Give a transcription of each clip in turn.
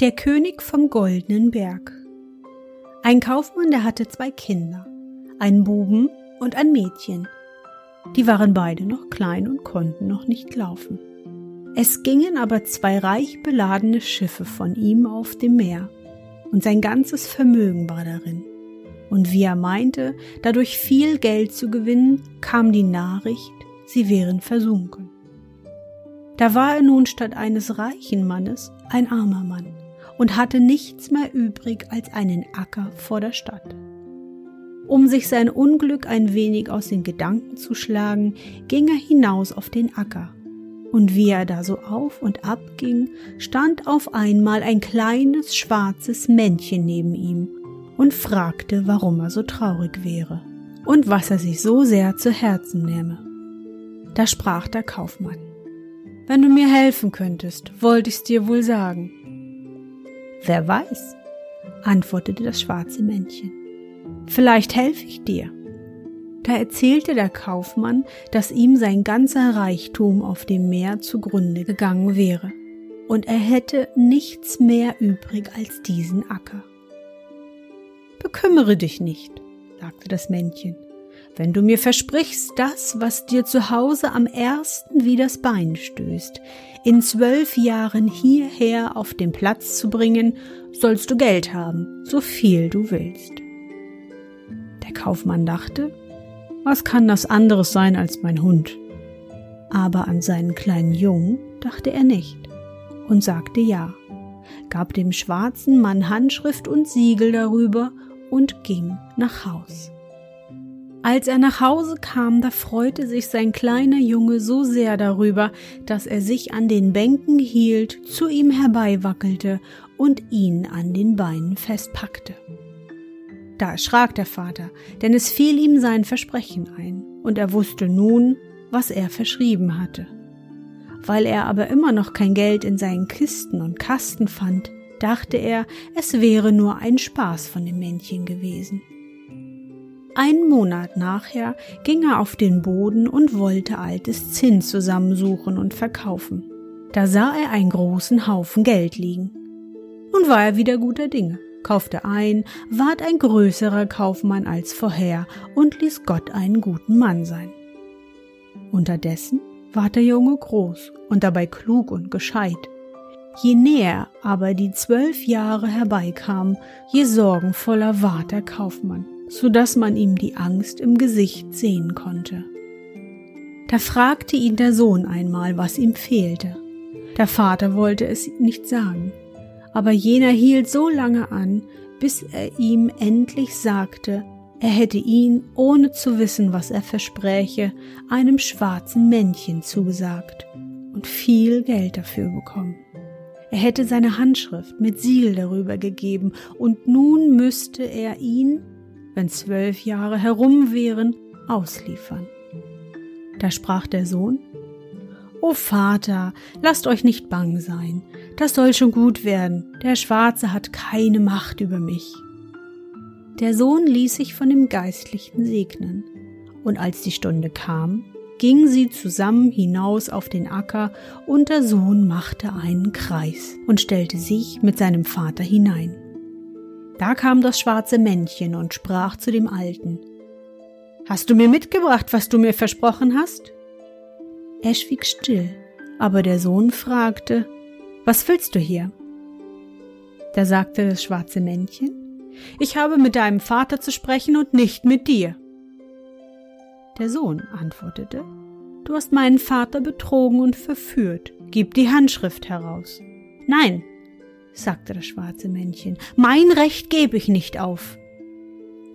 Der König vom goldenen Berg. Ein Kaufmann, der hatte zwei Kinder, einen Buben und ein Mädchen. Die waren beide noch klein und konnten noch nicht laufen. Es gingen aber zwei reich beladene Schiffe von ihm auf dem Meer, und sein ganzes Vermögen war darin. Und wie er meinte, dadurch viel Geld zu gewinnen, kam die Nachricht, sie wären versunken. Da war er nun statt eines reichen Mannes ein armer Mann und hatte nichts mehr übrig als einen Acker vor der Stadt. Um sich sein Unglück ein wenig aus den Gedanken zu schlagen, ging er hinaus auf den Acker. Und wie er da so auf und ab ging, stand auf einmal ein kleines schwarzes Männchen neben ihm und fragte, warum er so traurig wäre und was er sich so sehr zu Herzen nehme. Da sprach der Kaufmann. Wenn du mir helfen könntest, wollte ich's dir wohl sagen. Wer weiß, antwortete das schwarze Männchen. Vielleicht helfe ich dir. Da erzählte der Kaufmann, dass ihm sein ganzer Reichtum auf dem Meer zugrunde gegangen wäre, und er hätte nichts mehr übrig als diesen Acker. Bekümmere dich nicht, sagte das Männchen, wenn du mir versprichst, das, was dir zu Hause am ersten wie das Bein stößt, in zwölf Jahren hierher auf den Platz zu bringen, sollst du Geld haben, so viel du willst. Der Kaufmann dachte, was kann das anderes sein als mein Hund? Aber an seinen kleinen Jungen dachte er nicht und sagte ja, gab dem schwarzen Mann Handschrift und Siegel darüber und ging nach Haus. Als er nach Hause kam, da freute sich sein kleiner Junge so sehr darüber, dass er sich an den Bänken hielt, zu ihm herbeiwackelte und ihn an den Beinen festpackte. Da erschrak der Vater, denn es fiel ihm sein Versprechen ein, und er wusste nun, was er verschrieben hatte. Weil er aber immer noch kein Geld in seinen Kisten und Kasten fand, dachte er, es wäre nur ein Spaß von dem Männchen gewesen. Einen Monat nachher ging er auf den Boden und wollte altes Zinn zusammensuchen und verkaufen. Da sah er einen großen Haufen Geld liegen. Nun war er wieder guter Dinge, kaufte ein, ward ein größerer Kaufmann als vorher und ließ Gott einen guten Mann sein. Unterdessen ward der Junge groß und dabei klug und gescheit. Je näher aber die zwölf Jahre herbeikamen, je sorgenvoller ward der Kaufmann so dass man ihm die Angst im Gesicht sehen konnte. Da fragte ihn der Sohn einmal, was ihm fehlte. Der Vater wollte es nicht sagen, aber jener hielt so lange an, bis er ihm endlich sagte, er hätte ihn, ohne zu wissen, was er verspräche, einem schwarzen Männchen zugesagt und viel Geld dafür bekommen. Er hätte seine Handschrift mit Siegel darüber gegeben, und nun müsste er ihn wenn zwölf Jahre herum wären, ausliefern. Da sprach der Sohn, O Vater, lasst euch nicht bang sein, das soll schon gut werden, der Schwarze hat keine Macht über mich. Der Sohn ließ sich von dem Geistlichen segnen, und als die Stunde kam, gingen sie zusammen hinaus auf den Acker, und der Sohn machte einen Kreis und stellte sich mit seinem Vater hinein. Da kam das schwarze Männchen und sprach zu dem Alten. Hast du mir mitgebracht, was du mir versprochen hast? Er schwieg still, aber der Sohn fragte, Was willst du hier? Da sagte das schwarze Männchen, Ich habe mit deinem Vater zu sprechen und nicht mit dir. Der Sohn antwortete, Du hast meinen Vater betrogen und verführt. Gib die Handschrift heraus. Nein, sagte das schwarze Männchen, mein Recht gebe ich nicht auf.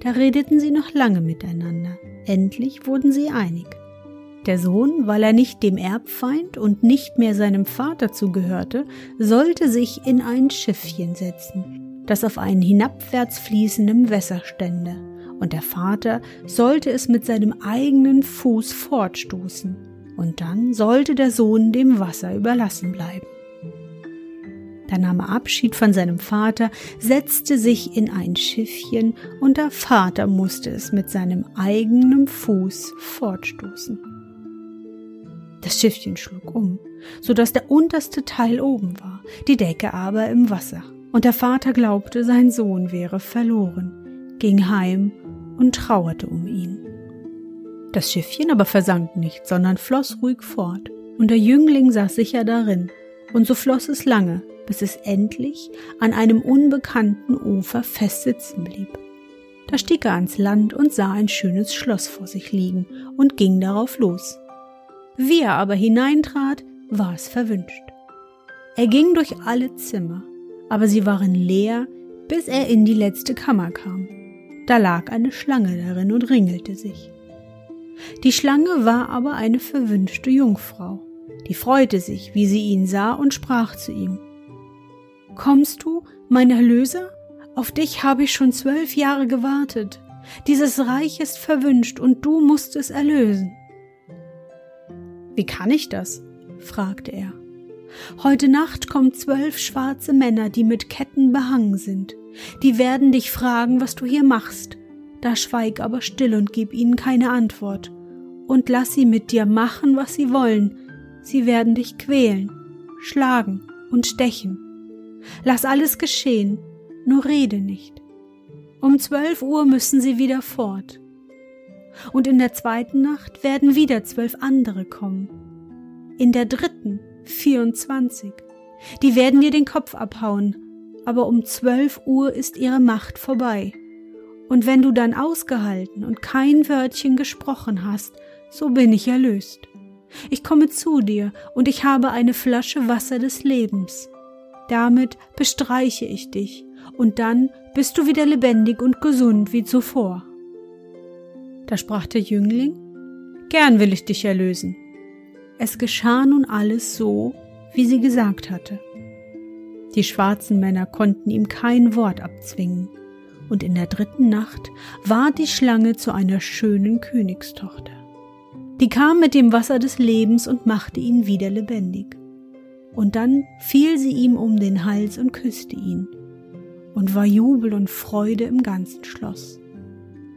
Da redeten sie noch lange miteinander. Endlich wurden sie einig. Der Sohn, weil er nicht dem Erbfeind und nicht mehr seinem Vater zugehörte, sollte sich in ein Schiffchen setzen, das auf einen hinabwärts fließenden Wässer stände, und der Vater sollte es mit seinem eigenen Fuß fortstoßen, und dann sollte der Sohn dem Wasser überlassen bleiben. Da nahm er Abschied von seinem Vater, setzte sich in ein Schiffchen, und der Vater musste es mit seinem eigenen Fuß fortstoßen. Das Schiffchen schlug um, so dass der unterste Teil oben war, die Decke aber im Wasser. Und der Vater glaubte, sein Sohn wäre verloren, ging heim und trauerte um ihn. Das Schiffchen aber versank nicht, sondern floss ruhig fort, und der Jüngling saß sicher darin, und so floss es lange, bis es endlich an einem unbekannten Ufer fest sitzen blieb. Da stieg er ans Land und sah ein schönes Schloss vor sich liegen und ging darauf los. Wie er aber hineintrat, war es verwünscht. Er ging durch alle Zimmer, aber sie waren leer, bis er in die letzte Kammer kam. Da lag eine Schlange darin und ringelte sich. Die Schlange war aber eine verwünschte Jungfrau, die freute sich, wie sie ihn sah, und sprach zu ihm Kommst du, mein Erlöser? Auf dich habe ich schon zwölf Jahre gewartet. Dieses Reich ist verwünscht und du musst es erlösen. Wie kann ich das? fragte er. Heute Nacht kommen zwölf schwarze Männer, die mit Ketten behangen sind. Die werden dich fragen, was du hier machst. Da schweig aber still und gib ihnen keine Antwort. Und lass sie mit dir machen, was sie wollen. Sie werden dich quälen, schlagen und stechen. Lass alles geschehen, nur rede nicht. Um zwölf Uhr müssen sie wieder fort. Und in der zweiten Nacht werden wieder zwölf andere kommen. In der dritten vierundzwanzig. Die werden dir den Kopf abhauen, aber um zwölf Uhr ist ihre Macht vorbei. Und wenn du dann ausgehalten und kein Wörtchen gesprochen hast, so bin ich erlöst. Ich komme zu dir und ich habe eine Flasche Wasser des Lebens. Damit bestreiche ich dich, und dann bist du wieder lebendig und gesund wie zuvor. Da sprach der Jüngling, Gern will ich dich erlösen. Es geschah nun alles so, wie sie gesagt hatte. Die schwarzen Männer konnten ihm kein Wort abzwingen, und in der dritten Nacht war die Schlange zu einer schönen Königstochter. Die kam mit dem Wasser des Lebens und machte ihn wieder lebendig und dann fiel sie ihm um den Hals und küsste ihn, und war Jubel und Freude im ganzen Schloss.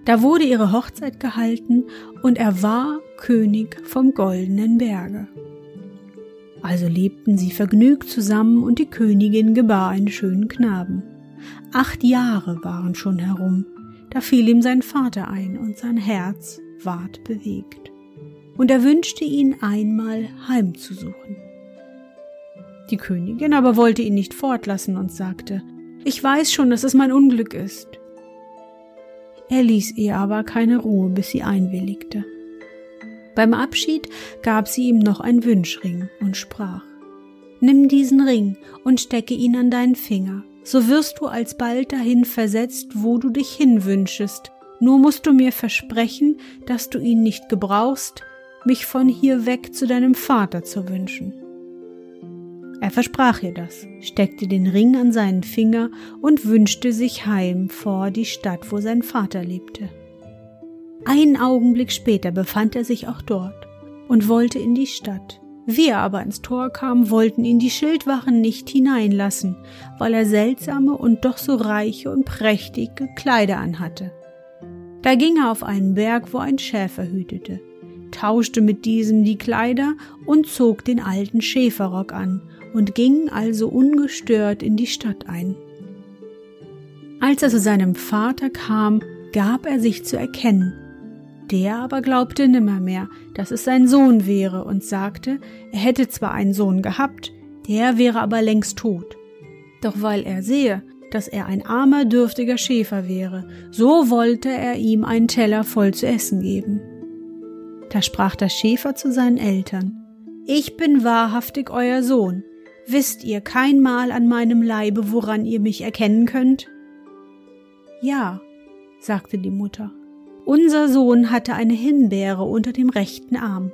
Da wurde ihre Hochzeit gehalten, und er war König vom goldenen Berge. Also lebten sie vergnügt zusammen, und die Königin gebar einen schönen Knaben. Acht Jahre waren schon herum, da fiel ihm sein Vater ein, und sein Herz ward bewegt. Und er wünschte ihn einmal heimzusuchen. Die Königin aber wollte ihn nicht fortlassen und sagte, ich weiß schon, dass es mein Unglück ist. Er ließ ihr aber keine Ruhe, bis sie einwilligte. Beim Abschied gab sie ihm noch ein Wünschring und sprach, Nimm diesen Ring und stecke ihn an deinen Finger, so wirst du alsbald dahin versetzt, wo du dich hinwünschest, nur musst du mir versprechen, dass du ihn nicht gebrauchst, mich von hier weg zu deinem Vater zu wünschen. Er versprach ihr das, steckte den Ring an seinen Finger und wünschte sich heim vor die Stadt, wo sein Vater lebte. Einen Augenblick später befand er sich auch dort und wollte in die Stadt. Wie er aber ins Tor kam, wollten ihn die Schildwachen nicht hineinlassen, weil er seltsame und doch so reiche und prächtige Kleider anhatte. Da ging er auf einen Berg, wo ein Schäfer hütete, tauschte mit diesem die Kleider und zog den alten Schäferrock an und ging also ungestört in die Stadt ein. Als er zu seinem Vater kam, gab er sich zu erkennen. Der aber glaubte nimmermehr, dass es sein Sohn wäre und sagte, er hätte zwar einen Sohn gehabt, der wäre aber längst tot. Doch weil er sehe, dass er ein armer, dürftiger Schäfer wäre, so wollte er ihm einen Teller voll zu essen geben. Da sprach der Schäfer zu seinen Eltern, Ich bin wahrhaftig euer Sohn, wisst ihr kein Mal an meinem Leibe, woran ihr mich erkennen könnt? Ja, sagte die Mutter. Unser Sohn hatte eine Himbeere unter dem rechten Arm.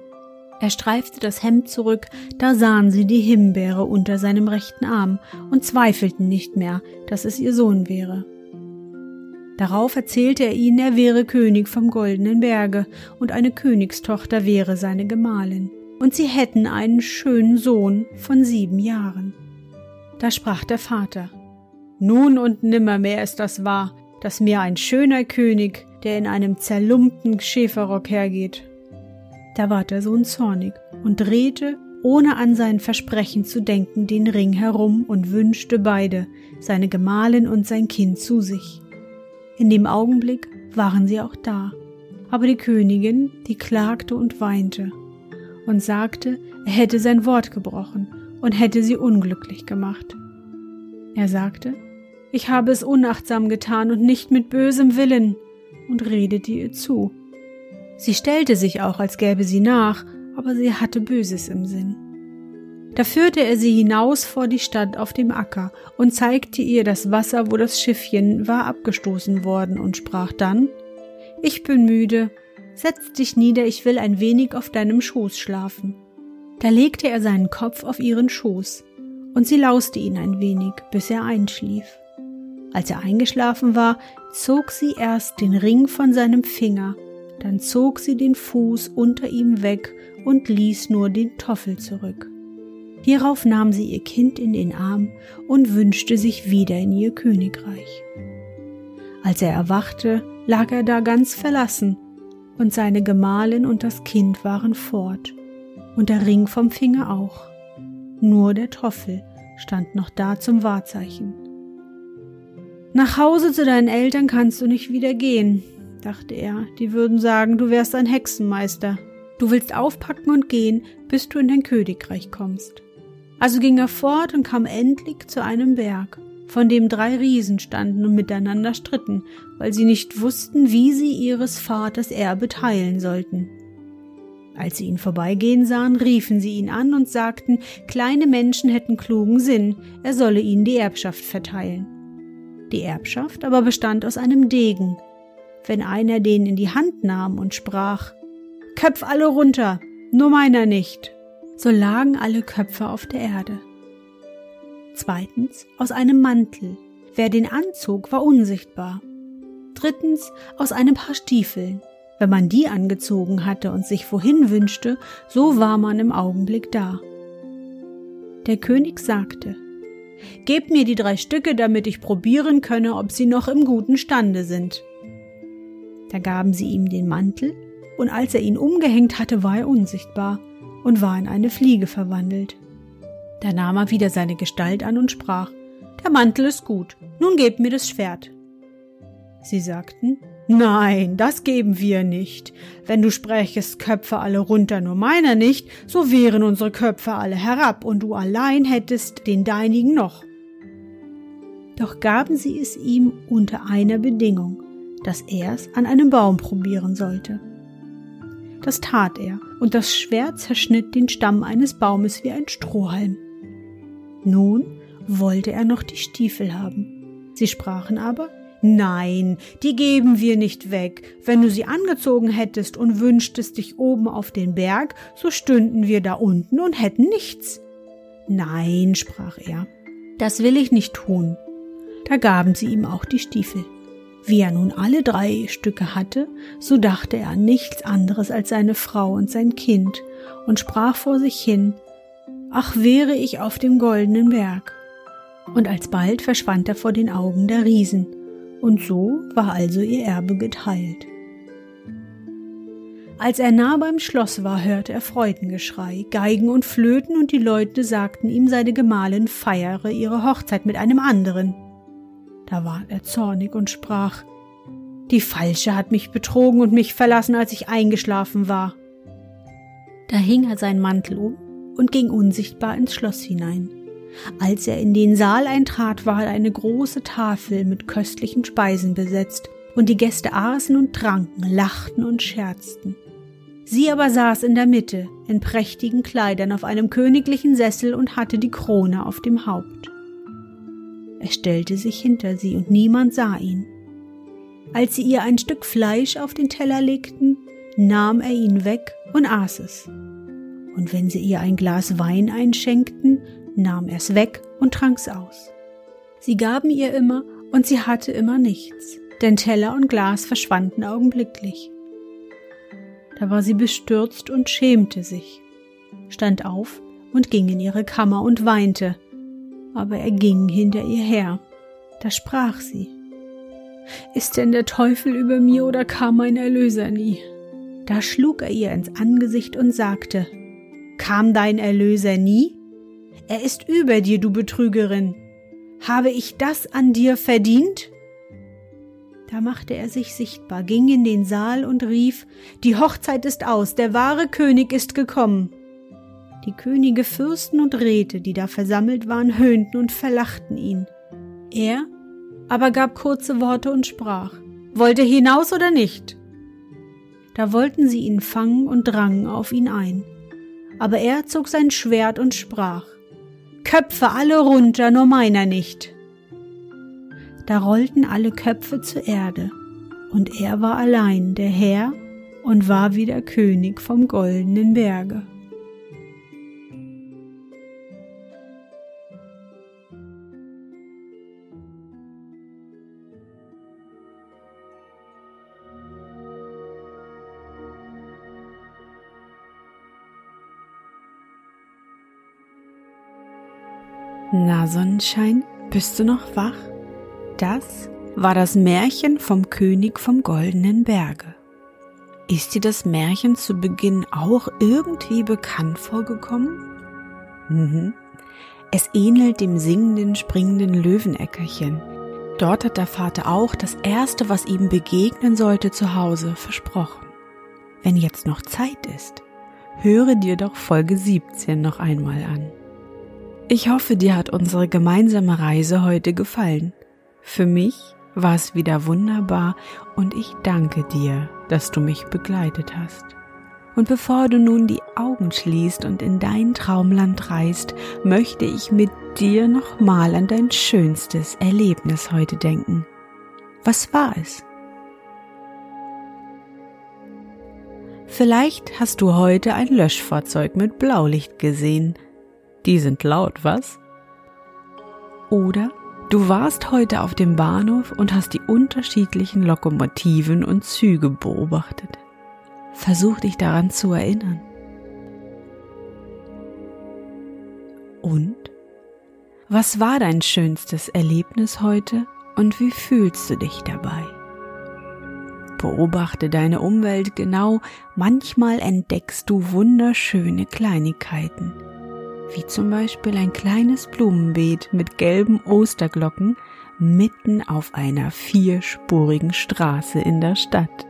Er streifte das Hemd zurück, da sahen sie die Himbeere unter seinem rechten Arm und zweifelten nicht mehr, dass es ihr Sohn wäre. Darauf erzählte er ihnen, er wäre König vom goldenen Berge und eine Königstochter wäre seine Gemahlin, und sie hätten einen schönen Sohn von sieben Jahren. Da sprach der Vater, Nun und nimmermehr ist das wahr, dass mir ein schöner König, der in einem zerlumpten Schäferrock hergeht, da ward der Sohn zornig und drehte, ohne an sein Versprechen zu denken, den Ring herum und wünschte beide, seine Gemahlin und sein Kind zu sich. In dem Augenblick waren sie auch da, aber die Königin, die klagte und weinte und sagte, er hätte sein Wort gebrochen und hätte sie unglücklich gemacht. Er sagte, ich habe es unachtsam getan und nicht mit bösem Willen, und redete ihr zu. Sie stellte sich auch, als gäbe sie nach, aber sie hatte Böses im Sinn. Da führte er sie hinaus vor die Stadt auf dem Acker und zeigte ihr das Wasser, wo das Schiffchen war abgestoßen worden und sprach dann, Ich bin müde, setz dich nieder, ich will ein wenig auf deinem Schoß schlafen. Da legte er seinen Kopf auf ihren Schoß, und sie lauste ihn ein wenig, bis er einschlief. Als er eingeschlafen war, zog sie erst den Ring von seinem Finger dann zog sie den Fuß unter ihm weg und ließ nur den Toffel zurück. Hierauf nahm sie ihr Kind in den Arm und wünschte sich wieder in ihr Königreich. Als er erwachte, lag er da ganz verlassen, und seine Gemahlin und das Kind waren fort, und der Ring vom Finger auch. Nur der Toffel stand noch da zum Wahrzeichen. Nach Hause zu deinen Eltern kannst du nicht wieder gehen, dachte er, die würden sagen, du wärst ein Hexenmeister. Du willst aufpacken und gehen, bis du in dein Königreich kommst. Also ging er fort und kam endlich zu einem Berg, von dem drei Riesen standen und miteinander stritten, weil sie nicht wussten, wie sie ihres Vaters Erbe teilen sollten. Als sie ihn vorbeigehen sahen, riefen sie ihn an und sagten, kleine Menschen hätten klugen Sinn, er solle ihnen die Erbschaft verteilen. Die Erbschaft aber bestand aus einem Degen, wenn einer den in die Hand nahm und sprach Köpf alle runter, nur meiner nicht, so lagen alle Köpfe auf der Erde. Zweitens aus einem Mantel, wer den anzog, war unsichtbar. Drittens aus einem Paar Stiefeln, wenn man die angezogen hatte und sich wohin wünschte, so war man im Augenblick da. Der König sagte, Gebt mir die drei Stücke, damit ich probieren könne, ob sie noch im guten Stande sind. Da gaben sie ihm den Mantel, und als er ihn umgehängt hatte, war er unsichtbar und war in eine Fliege verwandelt. Da nahm er wieder seine Gestalt an und sprach, Der Mantel ist gut, nun gebt mir das Schwert. Sie sagten, Nein, das geben wir nicht. Wenn du sprächest Köpfe alle runter, nur meiner nicht, so wären unsere Köpfe alle herab, und du allein hättest den deinigen noch. Doch gaben sie es ihm unter einer Bedingung, dass er es an einem Baum probieren sollte. Das tat er, und das Schwert zerschnitt den Stamm eines Baumes wie ein Strohhalm. Nun wollte er noch die Stiefel haben. Sie sprachen aber, Nein, die geben wir nicht weg. Wenn du sie angezogen hättest und wünschtest dich oben auf den Berg, so stünden wir da unten und hätten nichts. Nein, sprach er, das will ich nicht tun. Da gaben sie ihm auch die Stiefel. Wie er nun alle drei Stücke hatte, so dachte er an nichts anderes als seine Frau und sein Kind und sprach vor sich hin, Ach wäre ich auf dem goldenen Berg. Und alsbald verschwand er vor den Augen der Riesen, und so war also ihr Erbe geteilt. Als er nah beim Schloss war, hörte er Freudengeschrei, Geigen und Flöten, und die Leute sagten ihm, seine Gemahlin feiere ihre Hochzeit mit einem anderen. Da ward er zornig und sprach Die Falsche hat mich betrogen und mich verlassen, als ich eingeschlafen war. Da hing er seinen Mantel um und ging unsichtbar ins Schloss hinein. Als er in den Saal eintrat, war eine große Tafel mit köstlichen Speisen besetzt, und die Gäste aßen und tranken, lachten und scherzten. Sie aber saß in der Mitte, in prächtigen Kleidern auf einem königlichen Sessel und hatte die Krone auf dem Haupt. Er stellte sich hinter sie und niemand sah ihn. Als sie ihr ein Stück Fleisch auf den Teller legten, nahm er ihn weg und aß es. Und wenn sie ihr ein Glas Wein einschenkten, nahm er's weg und trank's aus. Sie gaben ihr immer und sie hatte immer nichts, denn Teller und Glas verschwanden augenblicklich. Da war sie bestürzt und schämte sich, stand auf und ging in ihre Kammer und weinte, aber er ging hinter ihr her. Da sprach sie, Ist denn der Teufel über mir oder kam mein Erlöser nie? Da schlug er ihr ins Angesicht und sagte, Kam dein Erlöser nie? Er ist über dir, du Betrügerin. Habe ich das an dir verdient? Da machte er sich sichtbar, ging in den Saal und rief, Die Hochzeit ist aus, der wahre König ist gekommen. Die Könige, Fürsten und Räte, die da versammelt waren, höhnten und verlachten ihn. Er aber gab kurze Worte und sprach, Wollt ihr hinaus oder nicht? Da wollten sie ihn fangen und drangen auf ihn ein. Aber er zog sein Schwert und sprach, Köpfe alle runter, nur meiner nicht. Da rollten alle Köpfe zur Erde, und er war allein der Herr und war wie der König vom goldenen Berge. Sonnenschein, bist du noch wach? Das war das Märchen vom König vom goldenen Berge. Ist dir das Märchen zu Beginn auch irgendwie bekannt vorgekommen? Mhm. Es ähnelt dem singenden, springenden Löweneckerchen. Dort hat der Vater auch das Erste, was ihm begegnen sollte, zu Hause versprochen. Wenn jetzt noch Zeit ist, höre dir doch Folge 17 noch einmal an. Ich hoffe, dir hat unsere gemeinsame Reise heute gefallen. Für mich war es wieder wunderbar und ich danke dir, dass du mich begleitet hast. Und bevor du nun die Augen schließt und in dein Traumland reist, möchte ich mit dir nochmal an dein schönstes Erlebnis heute denken. Was war es? Vielleicht hast du heute ein Löschfahrzeug mit Blaulicht gesehen die sind laut, was? Oder du warst heute auf dem Bahnhof und hast die unterschiedlichen Lokomotiven und Züge beobachtet. Versuch dich daran zu erinnern. Und? Was war dein schönstes Erlebnis heute und wie fühlst du dich dabei? Beobachte deine Umwelt genau, manchmal entdeckst du wunderschöne Kleinigkeiten wie zum Beispiel ein kleines Blumenbeet mit gelben Osterglocken mitten auf einer vierspurigen Straße in der Stadt.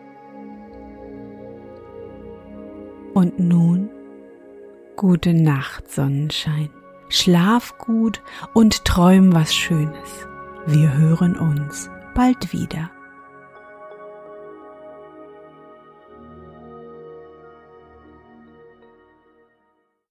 Und nun gute Nacht, Sonnenschein. Schlaf gut und träum was Schönes. Wir hören uns bald wieder.